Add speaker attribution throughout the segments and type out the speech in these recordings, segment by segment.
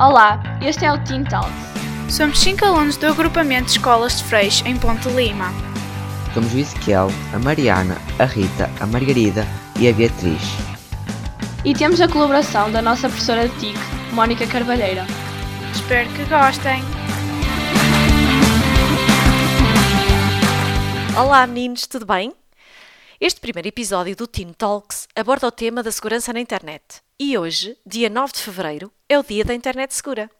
Speaker 1: Olá, este é o Teen Talks.
Speaker 2: Somos cinco alunos do agrupamento de escolas de Freixo em Ponte Lima.
Speaker 3: Somos o Ezequiel, a Mariana, a Rita, a Margarida e a Beatriz.
Speaker 1: E temos a colaboração da nossa professora de TIC, Mónica Carvalheira.
Speaker 2: Espero que gostem.
Speaker 4: Olá meninos, tudo bem? Este primeiro episódio do Teen Talks aborda o tema da segurança na internet. E hoje, dia 9 de fevereiro, é o dia da internet segura.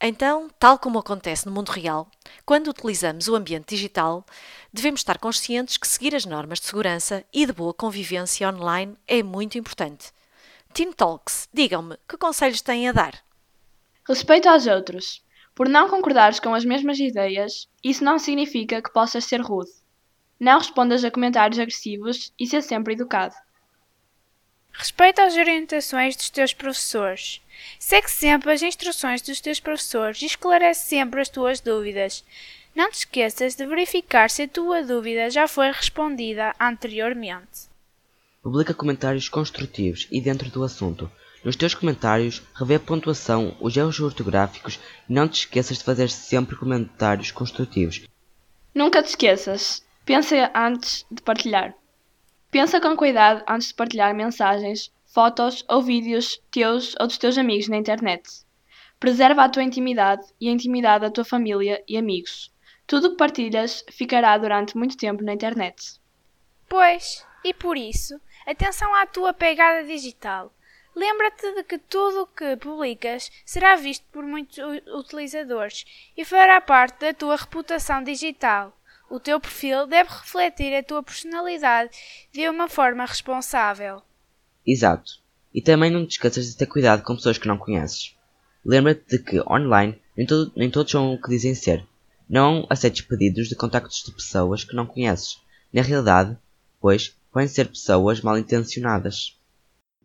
Speaker 4: Então, tal como acontece no mundo real, quando utilizamos o ambiente digital, devemos estar conscientes que seguir as normas de segurança e de boa convivência online é muito importante. Teen Talks, digam-me, que conselhos têm a dar?
Speaker 1: Respeito aos outros. Por não concordares com as mesmas ideias, isso não significa que possas ser rude. Não respondas a comentários agressivos e ser sempre educado.
Speaker 2: Respeita as orientações dos teus professores. Segue sempre as instruções dos teus professores e esclarece sempre as tuas dúvidas. Não te esqueças de verificar se a tua dúvida já foi respondida anteriormente.
Speaker 3: Publica comentários construtivos e dentro do assunto. Nos teus comentários, revê a pontuação, os erros ortográficos e não te esqueças de fazer sempre comentários construtivos.
Speaker 1: Nunca te esqueças. Pensa antes de partilhar. Pensa com cuidado antes de partilhar mensagens, fotos ou vídeos teus ou dos teus amigos na internet. Preserva a tua intimidade e a intimidade da tua família e amigos. Tudo o que partilhas ficará durante muito tempo na internet.
Speaker 2: Pois, e por isso, atenção à tua pegada digital. Lembra-te de que tudo o que publicas será visto por muitos utilizadores e fará parte da tua reputação digital. O teu perfil deve refletir a tua personalidade de uma forma responsável.
Speaker 3: Exato. E também não te esqueças de ter cuidado com pessoas que não conheces. Lembra-te de que online nem, todo, nem todos são o que dizem ser. Não aceites pedidos de contactos de pessoas que não conheces. Na realidade, pois, podem ser pessoas mal intencionadas.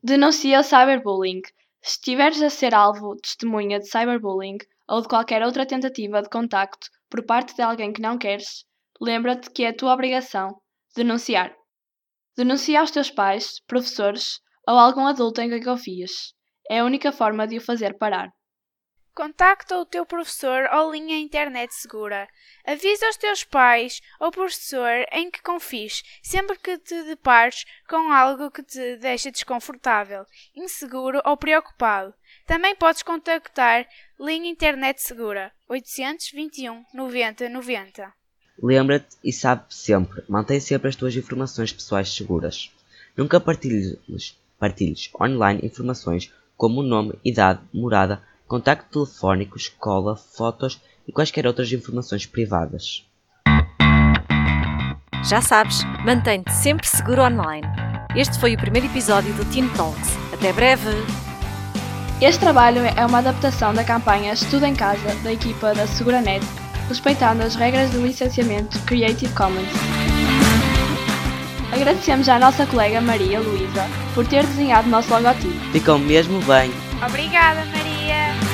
Speaker 1: Denuncia o cyberbullying. Se estiveres a ser alvo, testemunha de cyberbullying ou de qualquer outra tentativa de contacto por parte de alguém que não queres, lembra-te que é a tua obrigação denunciar. Denuncia aos teus pais, professores ou algum adulto em quem confias. É a única forma de o fazer parar.
Speaker 2: Contacta o teu professor ou linha internet segura. Avisa os teus pais ou professor em que confies sempre que te depares com algo que te deixa desconfortável, inseguro ou preocupado. Também podes contactar linha internet segura 821 90 90.
Speaker 3: Lembra-te e sabe sempre, mantém sempre as tuas informações pessoais seguras. Nunca partilhes, partilhes online informações como nome, idade, morada, contacto telefónico, escola, fotos e quaisquer outras informações privadas.
Speaker 4: Já sabes, mantém-te sempre seguro online. Este foi o primeiro episódio do Teen Talks. Até breve!
Speaker 1: Este trabalho é uma adaptação da campanha Estudo em Casa da equipa da Seguranet respeitando as regras de licenciamento Creative Commons. Agradecemos à nossa colega Maria Luísa por ter desenhado o nosso logotipo.
Speaker 3: Ficam mesmo bem.
Speaker 2: Obrigada, Maria!